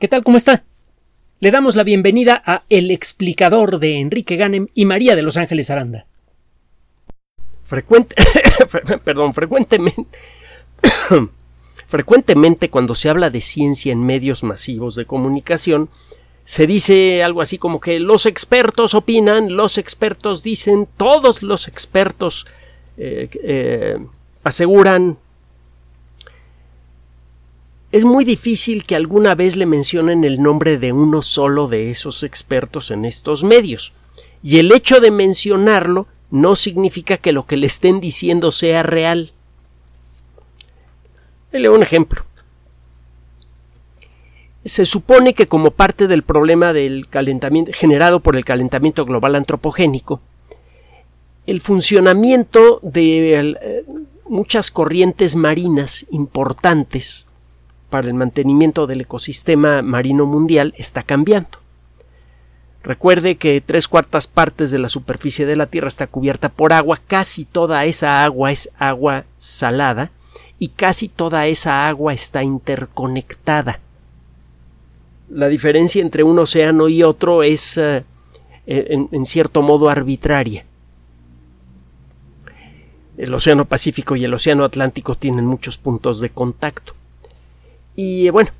¿Qué tal? ¿Cómo está? Le damos la bienvenida a El explicador de Enrique Ganem y María de Los Ángeles Aranda. Perdón, frecuentemente, frecuentemente cuando se habla de ciencia en medios masivos de comunicación, se dice algo así como que los expertos opinan, los expertos dicen, todos los expertos eh, eh, aseguran, es muy difícil que alguna vez le mencionen el nombre de uno solo de esos expertos en estos medios. Y el hecho de mencionarlo no significa que lo que le estén diciendo sea real. Le un ejemplo. Se supone que como parte del problema del calentamiento generado por el calentamiento global antropogénico, el funcionamiento de eh, muchas corrientes marinas importantes para el mantenimiento del ecosistema marino mundial está cambiando. Recuerde que tres cuartas partes de la superficie de la Tierra está cubierta por agua, casi toda esa agua es agua salada y casi toda esa agua está interconectada. La diferencia entre un océano y otro es eh, en, en cierto modo arbitraria. El Océano Pacífico y el Océano Atlántico tienen muchos puntos de contacto. Y bueno,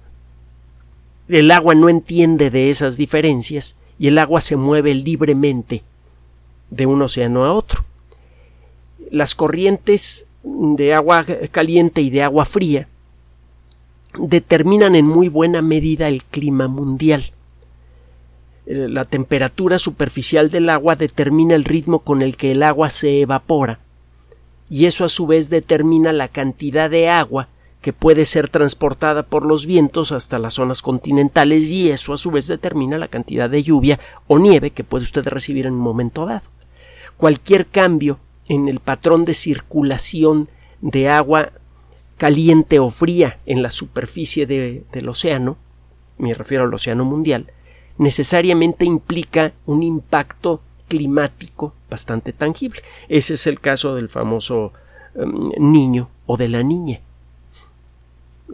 el agua no entiende de esas diferencias y el agua se mueve libremente de un océano a otro. Las corrientes de agua caliente y de agua fría determinan en muy buena medida el clima mundial. La temperatura superficial del agua determina el ritmo con el que el agua se evapora y eso a su vez determina la cantidad de agua que puede ser transportada por los vientos hasta las zonas continentales y eso a su vez determina la cantidad de lluvia o nieve que puede usted recibir en un momento dado. Cualquier cambio en el patrón de circulación de agua caliente o fría en la superficie del océano, me refiero al océano mundial, necesariamente implica un impacto climático bastante tangible. Ese es el caso del famoso em, niño o de la niña.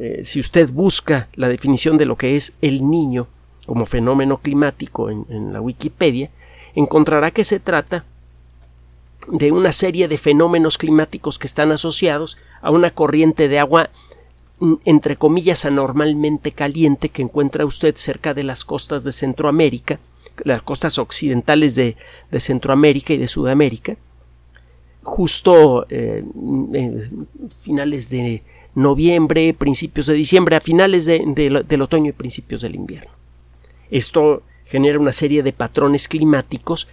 Eh, si usted busca la definición de lo que es el niño como fenómeno climático en, la Wikipedia, encontrará que se trata de una serie de fenómenos climáticos que están asociados a una corriente de agua mm, entre comillas anormalmente caliente que encuentra usted cerca de las costas de Centroamérica, las costas occidentales de, Centroamérica y de Sudamérica, justo eh, en finales de noviembre, principios de diciembre, a finales del otoño y principios del invierno. Esto genera una serie de patrones climáticos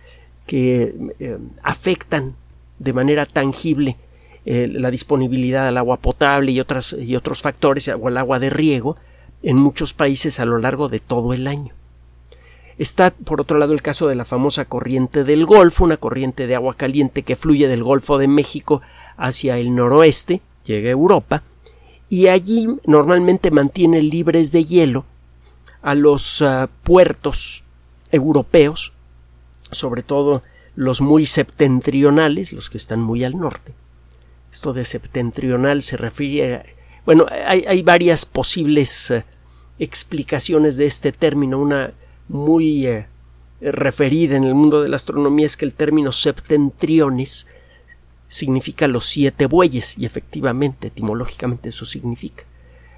que eh, afectan de manera tangible eh, la disponibilidad del agua potable y, y otros factores, o el agua de riego, en muchos países a lo largo de todo el año. Está, por otro lado, el caso de la famosa corriente del Golfo, una corriente de agua caliente que fluye del Golfo de México hacia el noroeste, llega a Europa, y allí normalmente mantiene libres de hielo a los ah, puertos europeos, sobre todo los muy septentrionales, los que están muy al norte. Esto de septentrional se refiere a, bueno, hay, varias posibles ah, explicaciones de este término. Una muy eh, referida en el mundo de la astronomía es que el término septentriones significa los siete bueyes, y efectivamente, etimológicamente eso significa.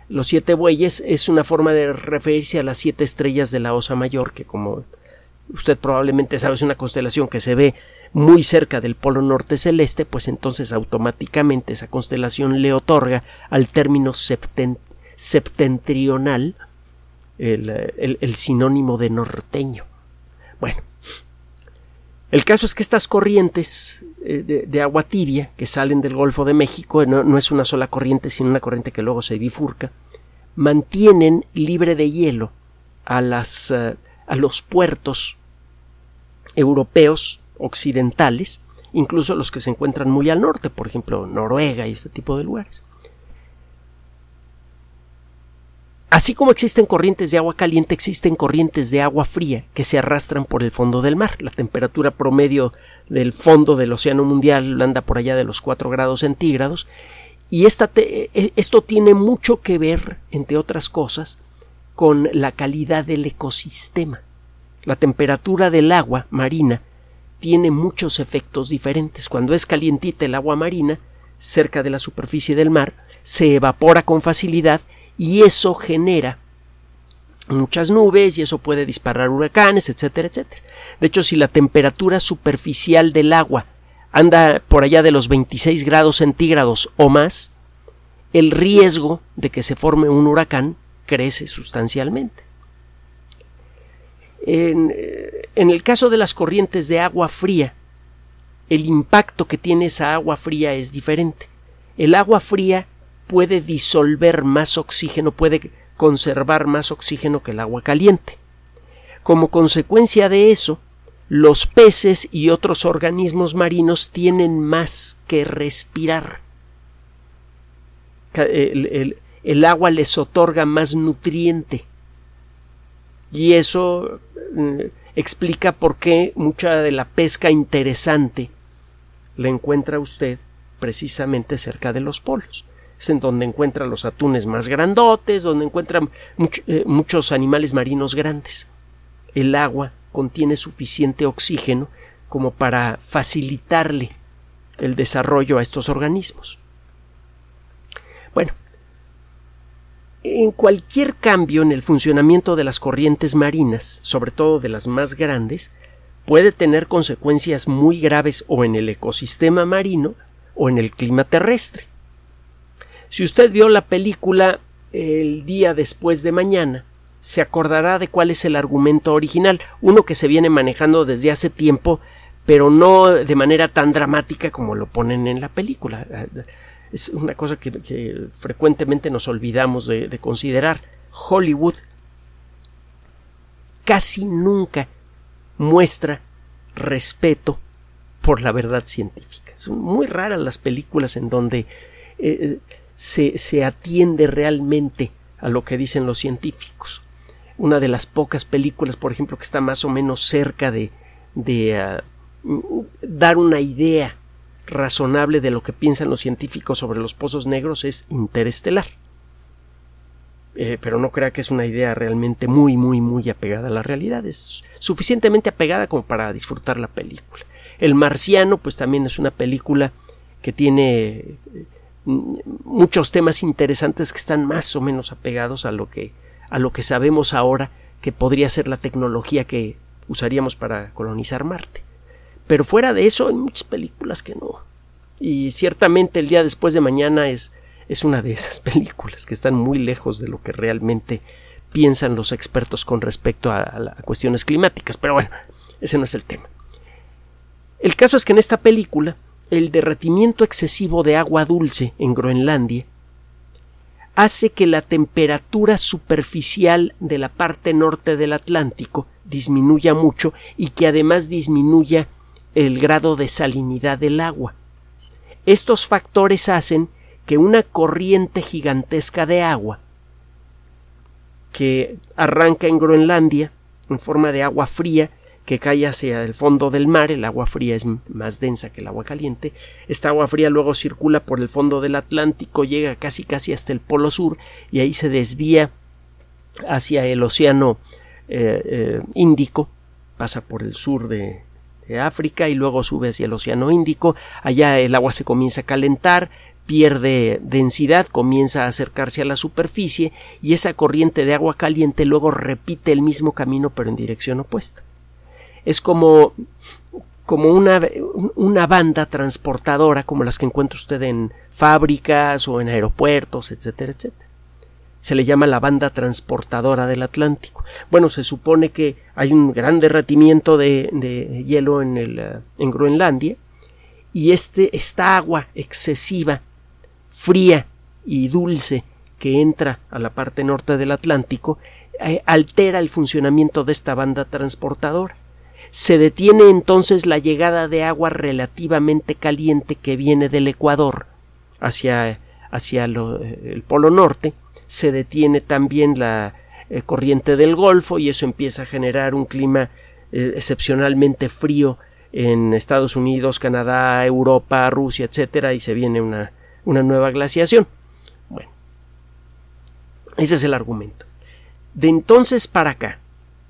Los siete bueyes es una forma de referirse a las siete estrellas de la Osa Mayor, que como usted probablemente sabe es una constelación que se ve muy cerca del polo norte celeste, pues entonces automáticamente esa constelación le otorga al término septentrional el, el sinónimo de norteño. Bueno, el caso es que estas corrientes eh, de, agua tibia que salen del Golfo de México, no, es una sola corriente, sino una corriente que luego se bifurca, mantienen libre de hielo a, las, eh, a los puertos europeos occidentales, incluso los que se encuentran muy al norte, por ejemplo Noruega y este tipo de lugares. Así como existen corrientes de agua caliente, existen corrientes de agua fría que se arrastran por el fondo del mar. La temperatura promedio del fondo del océano mundial anda por allá de los 4 grados centígrados y e, esto tiene mucho que ver, entre otras cosas, con la calidad del ecosistema. La temperatura del agua marina tiene muchos efectos diferentes. Cuando es calientita el agua marina, cerca de la superficie del mar, se evapora con facilidad y eso genera muchas nubes y eso puede disparar huracanes, etcétera, etcétera. De hecho, si la temperatura superficial del agua anda por allá de los 26 grados centígrados o más, el riesgo de que se forme un huracán crece sustancialmente. En, en, el caso de las corrientes de agua fría, el impacto que tiene esa agua fría es diferente. El agua fría puede disolver más oxígeno, puede conservar más oxígeno que el agua caliente. Como consecuencia de eso, los peces y otros organismos marinos tienen más que respirar. El, el, agua les otorga más nutriente. Y eso mm, explica por qué mucha de la pesca interesante la encuentra usted precisamente cerca de los polos es en donde encuentra los atunes más grandotes, donde encuentra eh, muchos animales marinos grandes. El agua contiene suficiente oxígeno como para facilitarle el desarrollo a estos organismos. Bueno, en cualquier cambio en el funcionamiento de las corrientes marinas, sobre todo de las más grandes, puede tener consecuencias muy graves o en el ecosistema marino o en el clima terrestre. Si usted vio la película el día después de mañana, se acordará de cuál es el argumento original, uno que se viene manejando desde hace tiempo, pero no de manera tan dramática como lo ponen en la película. Es una cosa que, frecuentemente nos olvidamos de, de considerar. Hollywood casi nunca muestra respeto por la verdad científica. Son muy raras las películas en donde eh, se, atiende realmente a lo que dicen los científicos. Una de las pocas películas, por ejemplo, que está más o menos cerca de, de ah, dar una idea razonable de lo que piensan los científicos sobre los pozos negros es interestelar. Eh, pero no crea que es una idea realmente muy, muy, muy apegada a la realidad. Es suficientemente apegada como para disfrutar la película. El Marciano, pues también es una película que tiene muchos temas interesantes que están más o menos apegados a lo que a lo que sabemos ahora que podría ser la tecnología que usaríamos para colonizar Marte. Pero fuera de eso hay muchas películas que no. Y ciertamente el día después de mañana es, es una de esas películas que están muy lejos de lo que realmente piensan los expertos con respecto a, a cuestiones climáticas. Pero bueno, ese no es el tema. El caso es que en esta película el derretimiento excesivo de agua dulce en Groenlandia hace que la temperatura superficial de la parte norte del Atlántico disminuya mucho y que además disminuya el grado de salinidad del agua. Estos factores hacen que una corriente gigantesca de agua que arranca en Groenlandia en forma de agua fría que cae hacia el fondo del mar, el agua fría es más densa que el agua caliente, esta agua fría luego circula por el fondo del Atlántico, llega casi casi hasta el polo sur y ahí se desvía hacia el océano eh, eh, Índico, pasa por el sur de, de África y luego sube hacia el océano Índico, allá el agua se comienza a calentar, pierde densidad, comienza a acercarse a la superficie y esa corriente de agua caliente luego repite el mismo camino pero en dirección opuesta es como como una, una banda transportadora como las que encuentra usted en fábricas o en aeropuertos, etcétera, etcétera. Se le llama la banda transportadora del Atlántico. Bueno, se supone que hay un gran derretimiento de, de hielo en, el, eh, en Groenlandia y este, esta agua excesiva, fría y dulce que entra a la parte norte del Atlántico eh, altera el funcionamiento de esta banda transportadora se detiene entonces la llegada de agua relativamente caliente que viene del Ecuador hacia, hacia el Polo Norte, se detiene también la eh, corriente del Golfo y eso empieza a generar un clima eh, excepcionalmente frío en Estados Unidos, Canadá, Europa, Rusia, etcétera, y se viene una, una nueva glaciación. Bueno, ese es el argumento. De entonces para acá,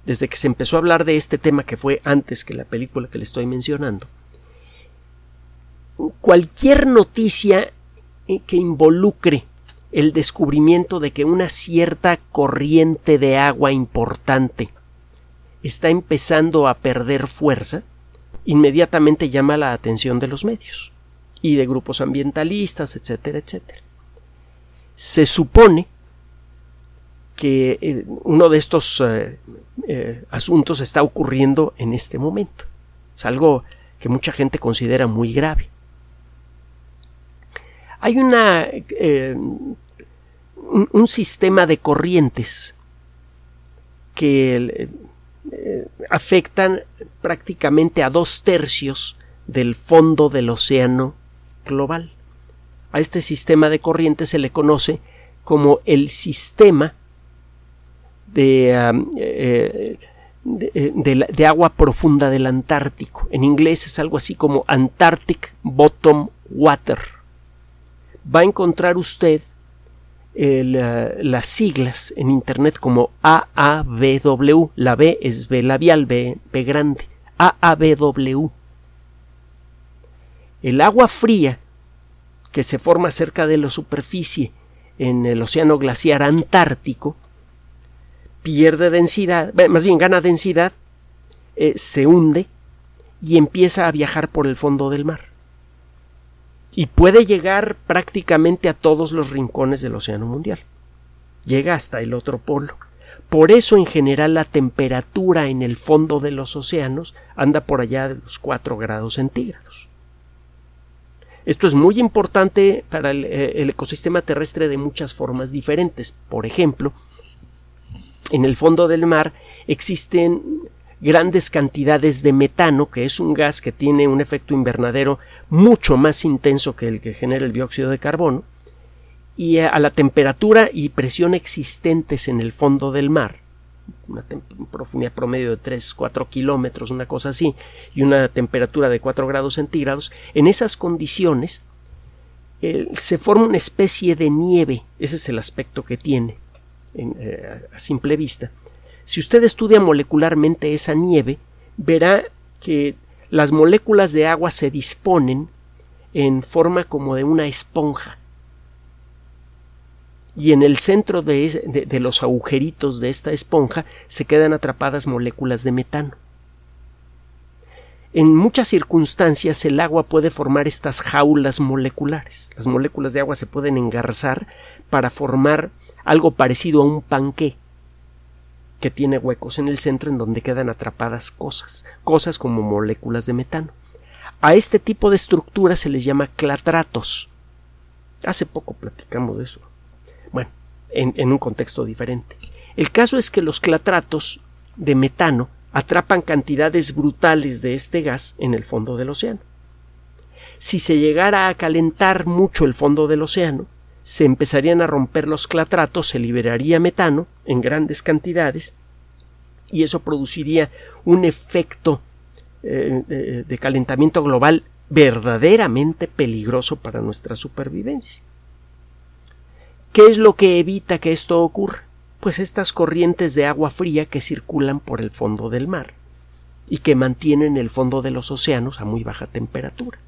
desde que se empezó a hablar de este tema que fue antes que la película que le estoy mencionando, cualquier noticia eh, que involucre el descubrimiento de que una cierta corriente de agua importante está empezando a perder fuerza, inmediatamente llama la atención de los medios y de grupos ambientalistas, etcétera, etcétera. Se supone que eh, uno de estos eh, eh, asuntos está ocurriendo en este momento. Es algo que mucha gente considera muy grave. Hay una, un, sistema de corrientes que afectan prácticamente a dos tercios del fondo del océano global. A este sistema de corrientes se le conoce como el sistema Um, eh, eh, de, de, agua profunda del Antártico. En inglés es algo así como Antarctic Bottom Water. Va a encontrar usted las siglas en Internet como AABW. La B es B labial, B grande. AABW. El agua fría que se forma cerca de la superficie en el océano glaciar antártico pierde densidad, más bien gana densidad, eh, se hunde y empieza a viajar por el fondo del mar. Y puede llegar prácticamente a todos los rincones del océano mundial. Llega hasta el otro polo. Por eso en general la temperatura en el fondo de los océanos anda por allá de los 4 grados centígrados. Esto es muy importante para eh, el ecosistema terrestre de muchas formas diferentes. Por ejemplo, en el fondo del mar existen grandes cantidades de metano, que es un gas que tiene un efecto invernadero mucho más intenso que el que genera el dióxido de carbono, y a la temperatura y presión existentes en el fondo del mar, una profundidad promedio de 3-4 kilómetros, una cosa así, y una temperatura de 4 grados centígrados, en esas condiciones se forma una especie de nieve, ese es el aspecto que tiene eh, a simple vista, si usted estudia molecularmente esa nieve, verá que las moléculas de agua se disponen en forma como de una esponja. Y en el centro de, de, los agujeritos de esta esponja se quedan atrapadas moléculas de metano. En muchas circunstancias el agua puede formar estas jaulas moleculares. Las moléculas de agua se pueden engarzar para formar algo parecido a un panqué que tiene huecos en el centro en donde quedan atrapadas cosas, cosas como moléculas de metano. A este tipo de estructuras se les llama clatratos. Hace poco platicamos de eso. Bueno, en, en un contexto diferente. El caso es que los clatratos de metano atrapan cantidades brutales de este gas en el fondo del océano. Si se llegara a calentar mucho el fondo del océano, se empezarían a romper los clatratos, se liberaría metano en grandes cantidades y eso produciría un efecto eh, de, calentamiento global verdaderamente peligroso para nuestra supervivencia. ¿Qué es lo que evita que esto ocurra? Pues estas corrientes de agua fría que circulan por el fondo del mar y que mantienen el fondo de los océanos a muy baja temperatura.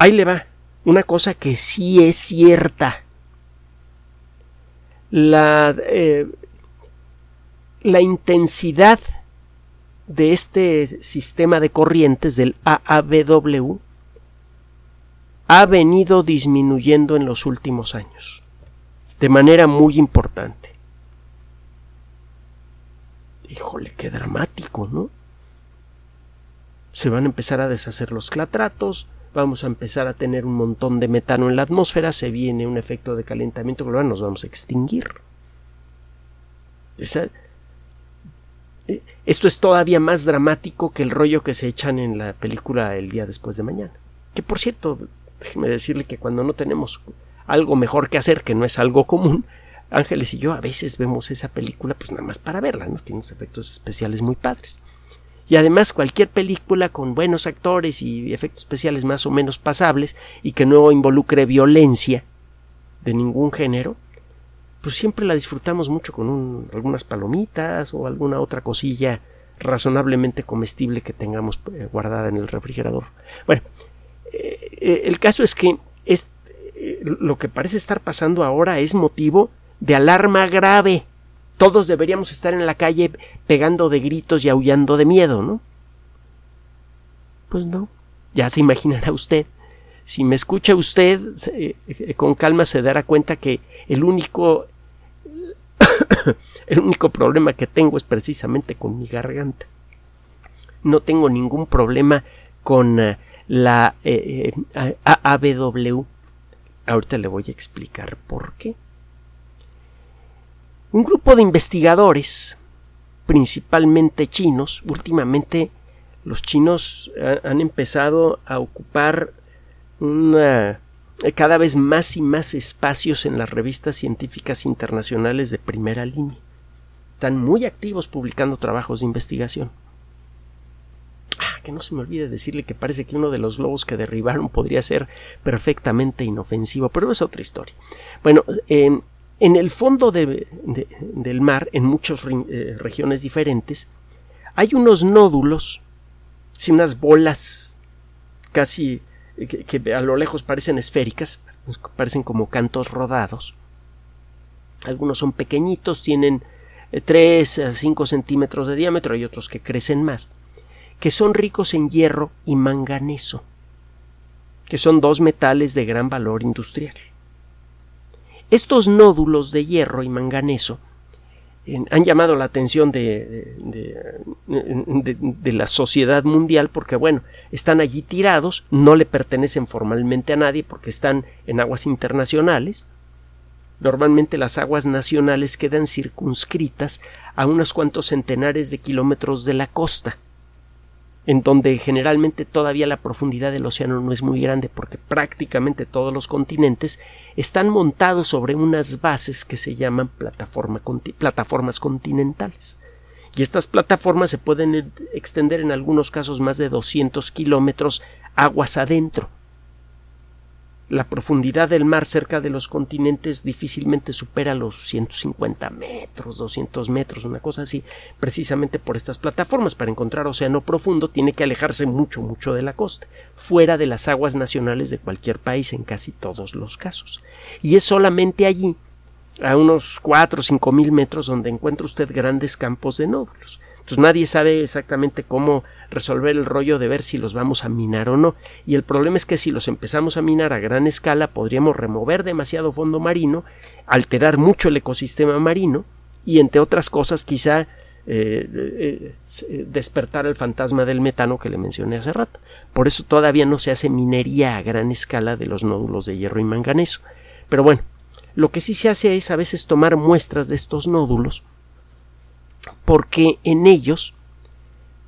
Ahí le va una cosa que sí es cierta. La, eh, intensidad de este sistema de corrientes del AABW ha venido disminuyendo en los últimos años de manera muy importante. Híjole, qué dramático, ¿no? Se van a empezar a deshacer los clatratos, vamos a empezar a tener un montón de metano en la atmósfera, se viene un efecto de calentamiento global, nos vamos a extinguir. Eh, esto es todavía más dramático que el rollo que se echan en la película El día después de mañana. Que por cierto, déjeme decirle que cuando no tenemos algo mejor que hacer, que no es algo común, Ángeles y yo a veces vemos esa película pues nada más para verla, ¿no? Tiene unos efectos especiales muy padres. Y además cualquier película con buenos actores y efectos especiales más o menos pasables y que no involucre violencia de ningún género, pues siempre la disfrutamos mucho con algunas palomitas o alguna otra cosilla razonablemente comestible que tengamos eh, guardada en el refrigerador. Bueno, eh, eh, el caso es que lo que parece estar pasando ahora es motivo de alarma grave. Todos deberíamos estar en la calle pegando de gritos y aullando de miedo, ¿no? Pues no, ya se imaginará usted. Si me escucha usted, con calma se dará cuenta que el único el único problema que tengo es precisamente con mi garganta. No tengo ningún problema con eh, la eh, eh, ABW. Ahorita le voy a explicar por qué. Un grupo de investigadores, principalmente chinos, últimamente los chinos han empezado a ocupar una cada vez más y más espacios en las revistas científicas internacionales de primera línea. Están muy activos publicando trabajos de investigación. Ah, que no se me olvide decirle que parece que uno de los globos que derribaron podría ser perfectamente inofensivo, pero es otra historia. Bueno, en el fondo del mar, en muchas eh, regiones diferentes, hay unos nódulos, unas bolas casi que, a lo lejos parecen esféricas, parecen como cantos rodados. Algunos son pequeñitos, tienen 3 a 5 centímetros de diámetro, hay otros que crecen más, que son ricos en hierro y manganeso, que son dos metales de gran valor industrial. Estos nódulos de hierro y manganeso han llamado la atención de, la sociedad mundial porque, bueno, están allí tirados, no le pertenecen formalmente a nadie porque están en aguas internacionales. Normalmente las aguas nacionales quedan circunscritas a unos cuantos centenares de kilómetros de la costa en donde generalmente todavía la profundidad del océano no es muy grande porque prácticamente todos los continentes están montados sobre unas bases que se llaman plataformas continentales. Y estas plataformas se pueden extender en algunos casos más de 200 kilómetros aguas adentro la profundidad del mar cerca de los continentes difícilmente supera los 150 metros, 200 metros, una cosa así, precisamente por estas plataformas. Para encontrar océano profundo tiene que alejarse mucho, mucho de la costa, fuera de las aguas nacionales de cualquier país en casi todos los casos. Y es solamente allí, a unos 4 o 5 mil metros, donde encuentra usted grandes campos de nódulos. Entonces nadie sabe exactamente cómo resolver el rollo de ver si los vamos a minar o no. Y el problema es que si los empezamos a minar a gran escala podríamos remover demasiado fondo marino, alterar mucho el ecosistema marino y entre otras cosas quizá eh, eh, eh, despertar el fantasma del metano que le mencioné hace rato. Por eso todavía no se hace minería a gran escala de los nódulos de hierro y manganeso. Pero bueno, lo que sí se hace es a veces tomar muestras de estos nódulos porque en ellos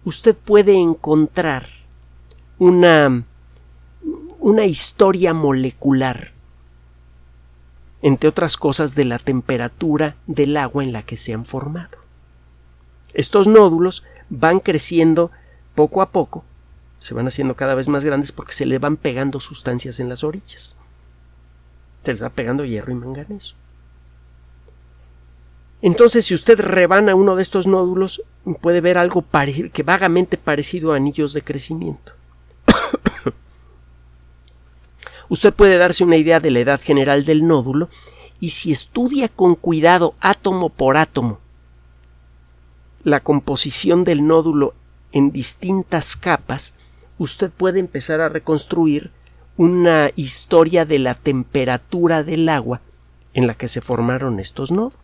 usted puede encontrar una, una historia molecular, entre otras cosas, de la temperatura del agua en la que se han formado. Estos nódulos van creciendo poco a poco, se van haciendo cada vez más grandes porque se le van pegando sustancias en las orillas. Se les va pegando hierro y manganeso. Entonces, si usted rebana uno de estos nódulos, puede ver algo que vagamente parecido a anillos de crecimiento. usted puede darse una idea de la edad general del nódulo y si estudia con cuidado átomo por átomo la composición del nódulo en distintas capas, usted puede empezar a reconstruir una historia de la temperatura del agua en la que se formaron estos nódulos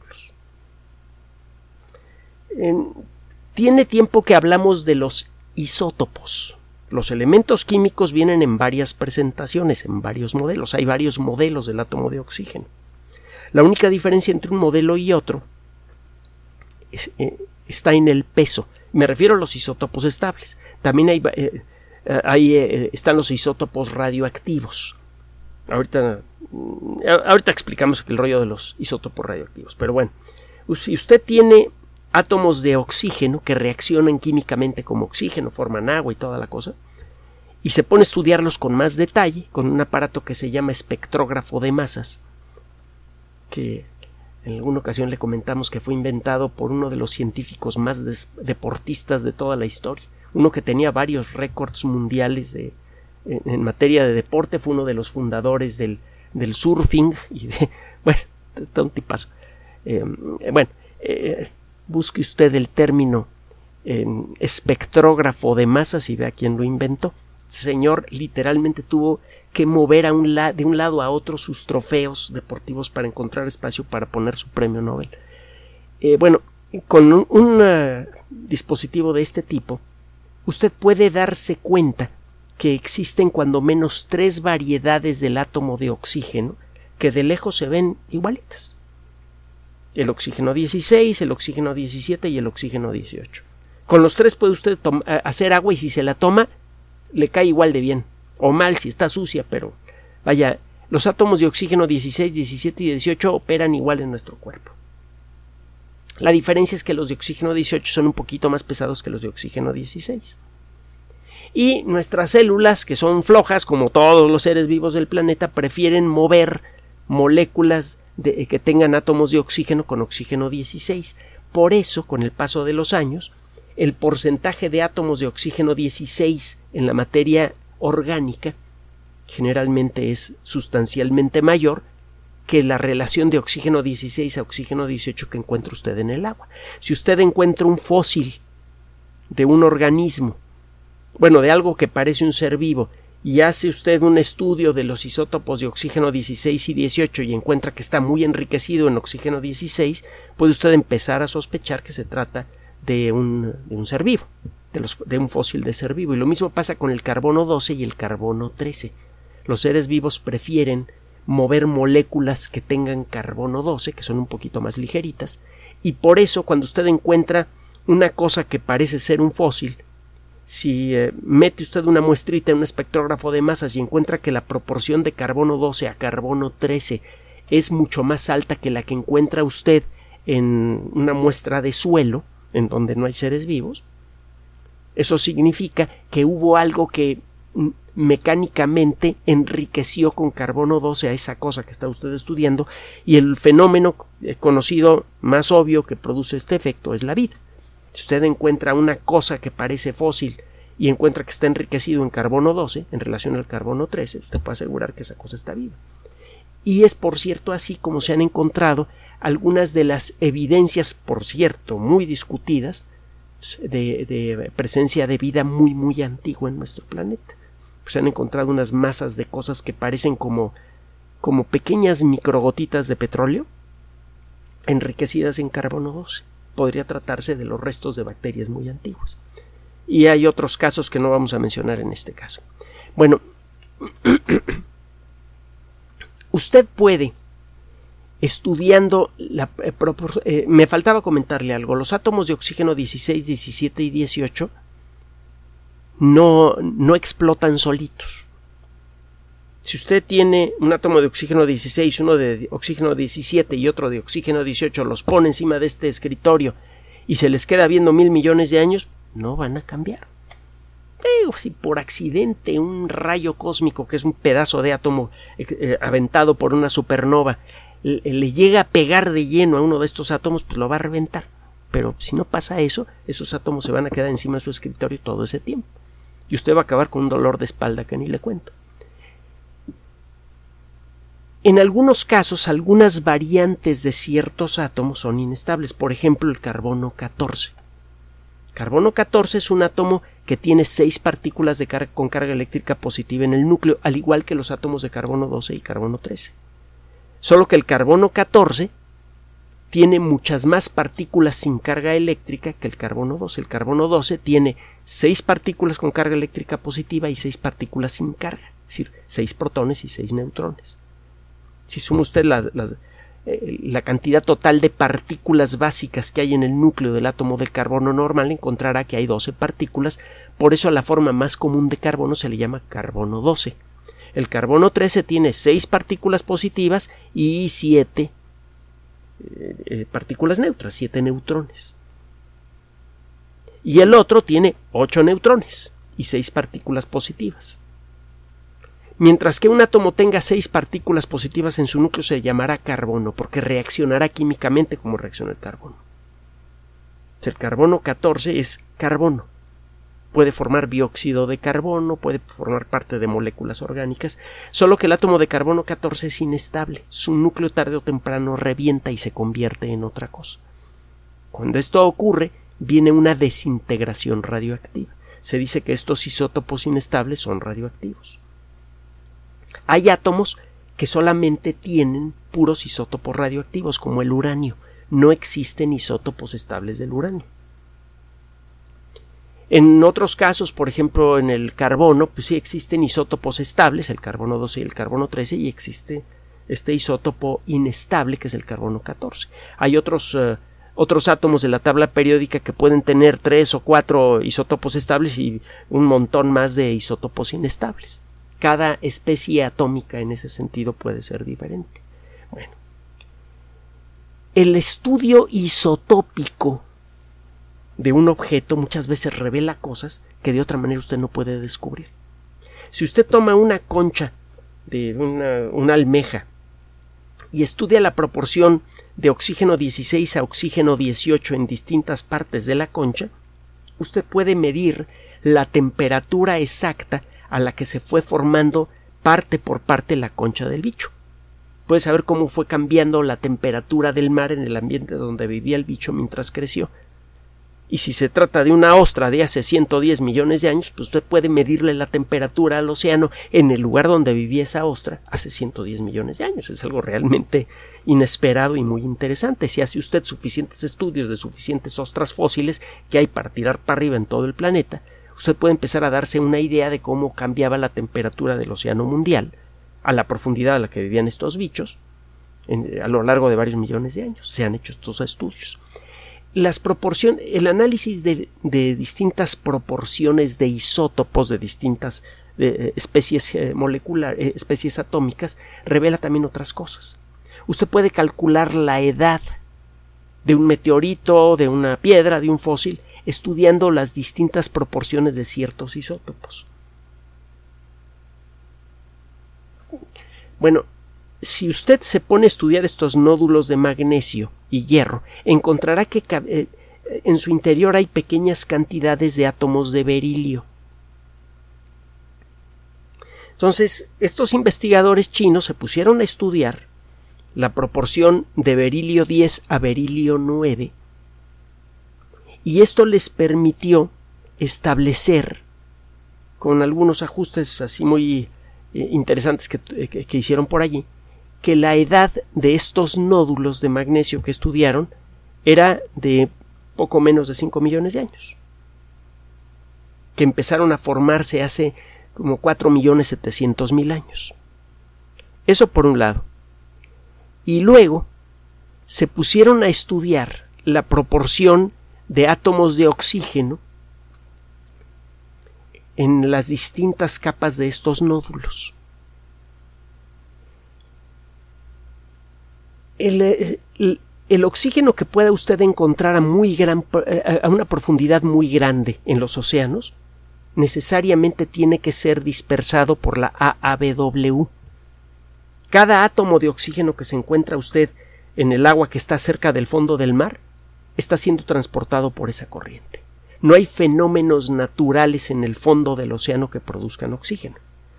tiene tiempo que hablamos de los isótopos. Los elementos químicos vienen en varias presentaciones, en varios modelos. Hay varios modelos del átomo de oxígeno. La única diferencia entre un modelo y otro eh, está en el peso. Me refiero a los isótopos estables. También hay, eh, eh, están los isótopos radioactivos. Ahorita, ahorita explicamos el rollo de los isótopos radioactivos. Pero bueno, si usted tiene átomos de oxígeno que reaccionan químicamente como oxígeno, forman agua y toda la cosa, y se pone a estudiarlos con más detalle con un aparato que se llama espectrógrafo de masas, que en alguna ocasión le comentamos que fue inventado por uno de los científicos más deportistas de toda la historia, uno que tenía varios récords mundiales de, en, materia de deporte, fue uno de los fundadores del, del surfing bueno, todo un tipazo. Eh, bueno, busque usted el término espectrógrafo de masas y vea quién lo inventó. Este señor literalmente tuvo que mover de un lado a otro sus trofeos deportivos para encontrar espacio para poner su premio Nobel. Eh, bueno, con un, dispositivo de este tipo, usted puede darse cuenta que existen cuando menos tres variedades del átomo de oxígeno que de lejos se ven igualitas. El oxígeno 16, el oxígeno 17 y el oxígeno 18. Con los tres puede usted hacer agua y si se la toma le cae igual de bien o mal si está sucia, pero vaya, los átomos de oxígeno 16, 17 y 18 operan igual en nuestro cuerpo. La diferencia es que los de oxígeno 18 son un poquito más pesados que los de oxígeno 16. Y nuestras células, que son flojas como todos los seres vivos del planeta, prefieren mover moléculas de, que tengan átomos de oxígeno con oxígeno 16. Por eso, con el paso de los años, el porcentaje de átomos de oxígeno 16 en la materia orgánica generalmente es sustancialmente mayor que la relación de oxígeno 16 a oxígeno 18 que encuentra usted en el agua. Si usted encuentra un fósil de un organismo, bueno, de algo que parece un ser vivo, y hace usted un estudio de los isótopos de oxígeno 16 y 18 y encuentra que está muy enriquecido en oxígeno 16, puede usted empezar a sospechar que se trata de un, de un ser vivo, de, de un fósil de ser vivo. Y lo mismo pasa con el carbono 12 y el carbono 13. Los seres vivos prefieren mover moléculas que tengan carbono 12, que son un poquito más ligeritas, y por eso cuando usted encuentra una cosa que parece ser un fósil, si eh, mete usted una muestrita en un espectrógrafo de masas y encuentra que la proporción de carbono 12 a carbono 13 es mucho más alta que la que encuentra usted en una muestra de suelo, en donde no hay seres vivos, eso significa que hubo algo que mecánicamente enriqueció con carbono 12 a esa cosa que está usted estudiando y el fenómeno eh, conocido más obvio que produce este efecto es la vida. Si usted encuentra una cosa que parece fósil y encuentra que está enriquecido en carbono 12 en relación al carbono 13, usted puede asegurar que esa cosa está viva. Y es por cierto así como se han encontrado algunas de las evidencias, por cierto, muy discutidas, de, presencia de vida muy, muy antigua en nuestro planeta. Pues se han encontrado unas masas de cosas que parecen como, como pequeñas microgotitas de petróleo enriquecidas en carbono 12. Podría tratarse de los restos de bacterias muy antiguas. Y hay otros casos que no vamos a mencionar en este caso. Bueno, usted puede estudiando la, eh, eh, me faltaba comentarle algo los átomos de oxígeno 16, 17 y 18 no, no explotan solitos si usted tiene un átomo de oxígeno 16, uno de oxígeno 17 y otro de oxígeno 18, los pone encima de este escritorio y se les queda viendo mil millones de años, no van a cambiar. si por accidente un rayo cósmico, que es un pedazo de átomo eh, aventado por una supernova, le llega a pegar de lleno a uno de estos átomos, pues lo va a reventar. Pero si no pasa eso, esos átomos se van a quedar encima de su escritorio todo ese tiempo. Y usted va a acabar con un dolor de espalda que ni le cuento. En algunos casos, algunas variantes de ciertos átomos son inestables. Por ejemplo, el carbono 14. Carbono 14 es un átomo que tiene seis partículas con carga eléctrica positiva en el núcleo, al igual que los átomos de carbono 12 y carbono 13. Solo que el carbono 14 tiene muchas más partículas sin carga eléctrica que el carbono 12. El carbono 12 tiene 6 partículas con carga eléctrica positiva y 6 partículas sin carga, es decir, 6 protones y 6 neutrones. Si suma usted eh, la, cantidad total de partículas básicas que hay en el núcleo del átomo del carbono normal, encontrará que hay 12 partículas, por eso a la forma más común de carbono se le llama carbono 12. El carbono 13 tiene 6 partículas positivas y 7 eh, eh, partículas neutras, 7 neutrones. Y el otro tiene 8 neutrones y 6 partículas positivas. Mientras que un átomo tenga seis partículas positivas en su núcleo se llamará carbono, porque reaccionará químicamente como reacciona el carbono. El carbono 14 es carbono. Puede formar dióxido de carbono, puede formar parte de moléculas orgánicas, solo que el átomo de carbono 14 es inestable. Su núcleo tarde o temprano revienta y se convierte en otra cosa. Cuando esto ocurre, viene una desintegración radioactiva. Se dice que estos isótopos inestables son radioactivos. Hay átomos que solamente tienen puros isótopos radioactivos, como el uranio. No existen isótopos estables del uranio. En otros casos, por ejemplo, en el carbono, pues sí existen isótopos estables, el carbono 12 y el carbono 13, y existe este isótopo inestable que es el carbono 14. Hay otros, eh, otros átomos de la tabla periódica que pueden tener tres o cuatro isótopos estables y un montón más de isótopos inestables. Cada especie atómica en ese sentido puede ser diferente. Bueno, el estudio isotópico de un objeto muchas veces revela cosas que de otra manera usted no puede descubrir. Si usted toma una concha de una, almeja y estudia la proporción de oxígeno 16 a oxígeno 18 en distintas partes de la concha, usted puede medir la temperatura exacta a la que se fue formando parte por parte la concha del bicho. Puede saber cómo fue cambiando la temperatura del mar en el ambiente donde vivía el bicho mientras creció, y si se trata de una ostra de hace 110 millones de años, pues usted puede medirle la temperatura al océano en el lugar donde vivía esa ostra hace 110 millones de años. Es algo realmente inesperado y muy interesante. Si hace usted suficientes estudios de suficientes ostras fósiles que hay para tirar para arriba en todo el planeta, usted puede empezar a darse una idea de cómo cambiaba la temperatura del océano mundial a la profundidad a la que vivían estos bichos a lo largo de varios millones de años. Se han hecho estos estudios las proporciones, el análisis de, distintas proporciones de isótopos de distintas especies eh, moleculares, eh, especies atómicas, revela también otras cosas. Usted puede calcular la edad de un meteorito, de una piedra, de un fósil, estudiando las distintas proporciones de ciertos isótopos. Bueno, si usted se pone a estudiar estos nódulos de magnesio y hierro, encontrará que eh, en su interior hay pequeñas cantidades de átomos de berilio. Entonces, estos investigadores chinos se pusieron a estudiar la proporción de berilio 10 a berilio 9 y esto les permitió establecer con algunos ajustes así muy eh, interesantes que hicieron por allí que la edad de estos nódulos de magnesio que estudiaron era de poco menos de 5 millones de años, que empezaron a formarse hace como 4 millones 700 mil años. Eso por un lado. Y luego se pusieron a estudiar la proporción de átomos de oxígeno en las distintas capas de estos nódulos. Eh, el, oxígeno que pueda usted encontrar a, muy gran, eh, a una profundidad muy grande en los océanos necesariamente tiene que ser dispersado por la AABW. Cada átomo de oxígeno que se encuentra usted en el agua que está cerca del fondo del mar está siendo transportado por esa corriente. No hay fenómenos naturales en el fondo del océano que produzcan oxígeno.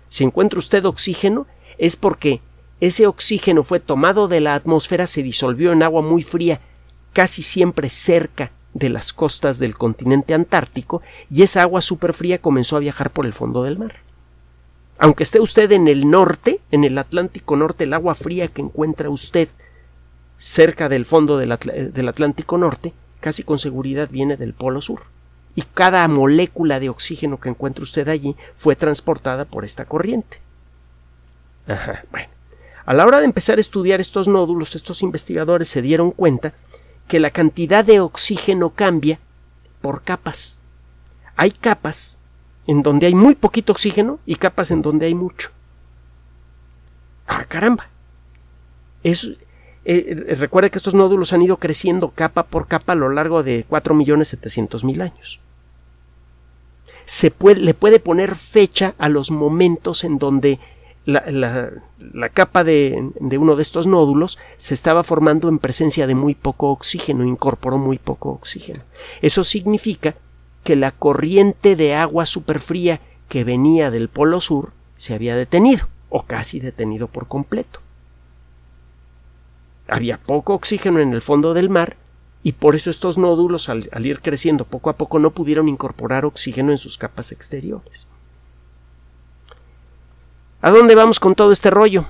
Si encuentra usted oxígeno es porque ese oxígeno fue tomado de la atmósfera, se disolvió en agua muy fría, casi siempre cerca de las costas del continente antártico, y esa agua superfría comenzó a viajar por el fondo del mar. Aunque esté usted en el norte, en el Atlántico Norte, el agua fría que encuentra usted cerca del fondo del, del Atlántico Norte, casi con seguridad viene del Polo Sur. Y cada molécula de oxígeno que encuentra usted allí fue transportada por esta corriente. Ajá, bueno. A la hora de empezar a estudiar estos nódulos, estos investigadores se dieron cuenta que la cantidad de oxígeno cambia por capas. Hay capas en donde hay muy poquito oxígeno y capas en donde hay mucho. Ah, caramba. Es, eh, recuerde que estos nódulos han ido creciendo capa por capa a lo largo de 4.700.000 años. Se le puede poner fecha a los momentos en donde la, capa de, de, uno de estos nódulos se estaba formando en presencia de muy poco oxígeno, incorporó muy poco oxígeno. Eso significa que la corriente de agua superfría que venía del Polo Sur se había detenido, o casi detenido por completo. Había poco oxígeno en el fondo del mar y por eso estos nódulos al, ir creciendo poco a poco no pudieron incorporar oxígeno en sus capas exteriores. ¿A dónde vamos con todo este rollo?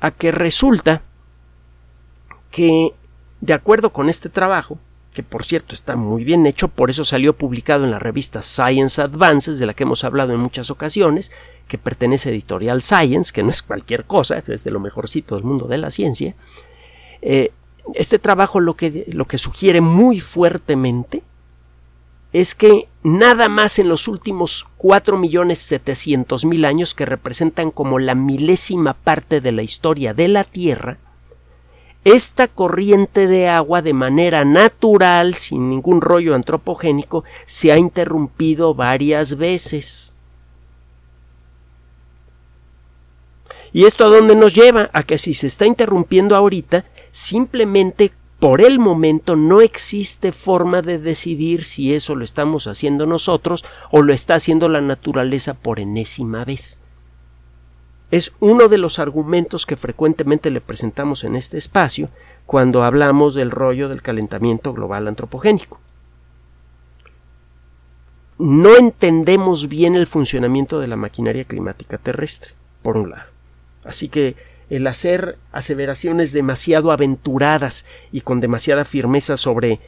A que resulta que, de acuerdo con este trabajo, que por cierto está muy bien hecho, por eso salió publicado en la revista Science Advances, de la que hemos hablado en muchas ocasiones, que pertenece a Editorial Science, que no es cualquier cosa, es de lo mejorcito del mundo de la ciencia. Eh, este trabajo lo que, lo que sugiere muy fuertemente es que nada más en los últimos cuatro millones setecientos mil años que representan como la milésima parte de la historia de la Tierra, esta corriente de agua de manera natural, sin ningún rollo antropogénico, se ha interrumpido varias veces. ¿Y esto a dónde nos lleva? A que si se está interrumpiendo ahorita, simplemente por el momento no existe forma de decidir si eso lo estamos haciendo nosotros o lo está haciendo la naturaleza por enésima vez es uno de los argumentos que frecuentemente le presentamos en este espacio cuando hablamos del rollo del calentamiento global antropogénico. No entendemos bien el funcionamiento de la maquinaria climática terrestre, por un lado. Así que el hacer aseveraciones demasiado aventuradas y con demasiada firmeza sobre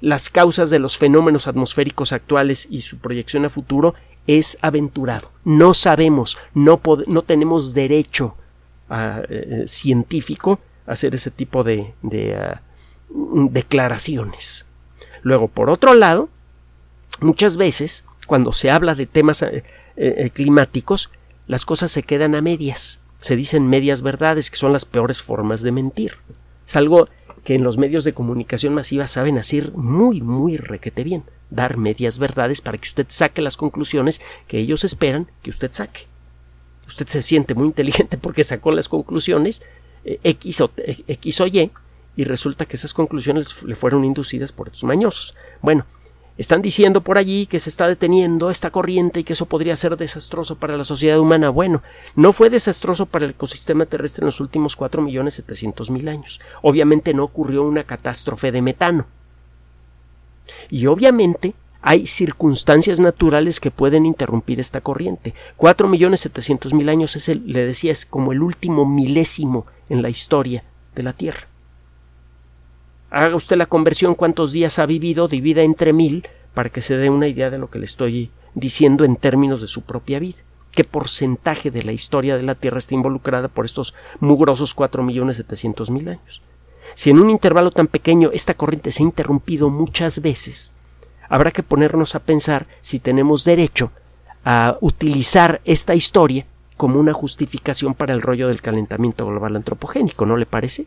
las causas de los fenómenos atmosféricos actuales y su proyección a futuro es aventurado. No sabemos, no, no tenemos derecho eh, científico a hacer ese tipo de, ah, declaraciones. Luego, por otro lado, muchas veces, cuando se habla de temas eh, eh, climáticos, las cosas se quedan a medias. Se dicen medias verdades, que son las peores formas de mentir. Es algo que en los medios de comunicación masiva saben hacer muy, muy requete bien dar medias verdades para que usted saque las conclusiones que ellos esperan que usted saque. Usted se siente muy inteligente porque sacó las conclusiones eh, X, o, X o Y y resulta que esas conclusiones le fueron inducidas por estos mañosos. Bueno, están diciendo por allí que se está deteniendo esta corriente y que eso podría ser desastroso para la sociedad humana. Bueno, no fue desastroso para el ecosistema terrestre en los últimos cuatro millones setecientos mil años. Obviamente no ocurrió una catástrofe de metano. Y obviamente hay circunstancias naturales que pueden interrumpir esta corriente. Cuatro millones setecientos mil años es el, le decía, es como el último milésimo en la historia de la Tierra. Haga usted la conversión cuántos días ha vivido, divida entre mil, para que se dé una idea de lo que le estoy diciendo en términos de su propia vida. ¿Qué porcentaje de la historia de la Tierra está involucrada por estos mugrosos cuatro millones setecientos mil años? Si en un intervalo tan pequeño esta corriente se ha interrumpido muchas veces, habrá que ponernos a pensar si tenemos derecho a utilizar esta historia como una justificación para el rollo del calentamiento global antropogénico, ¿no le parece?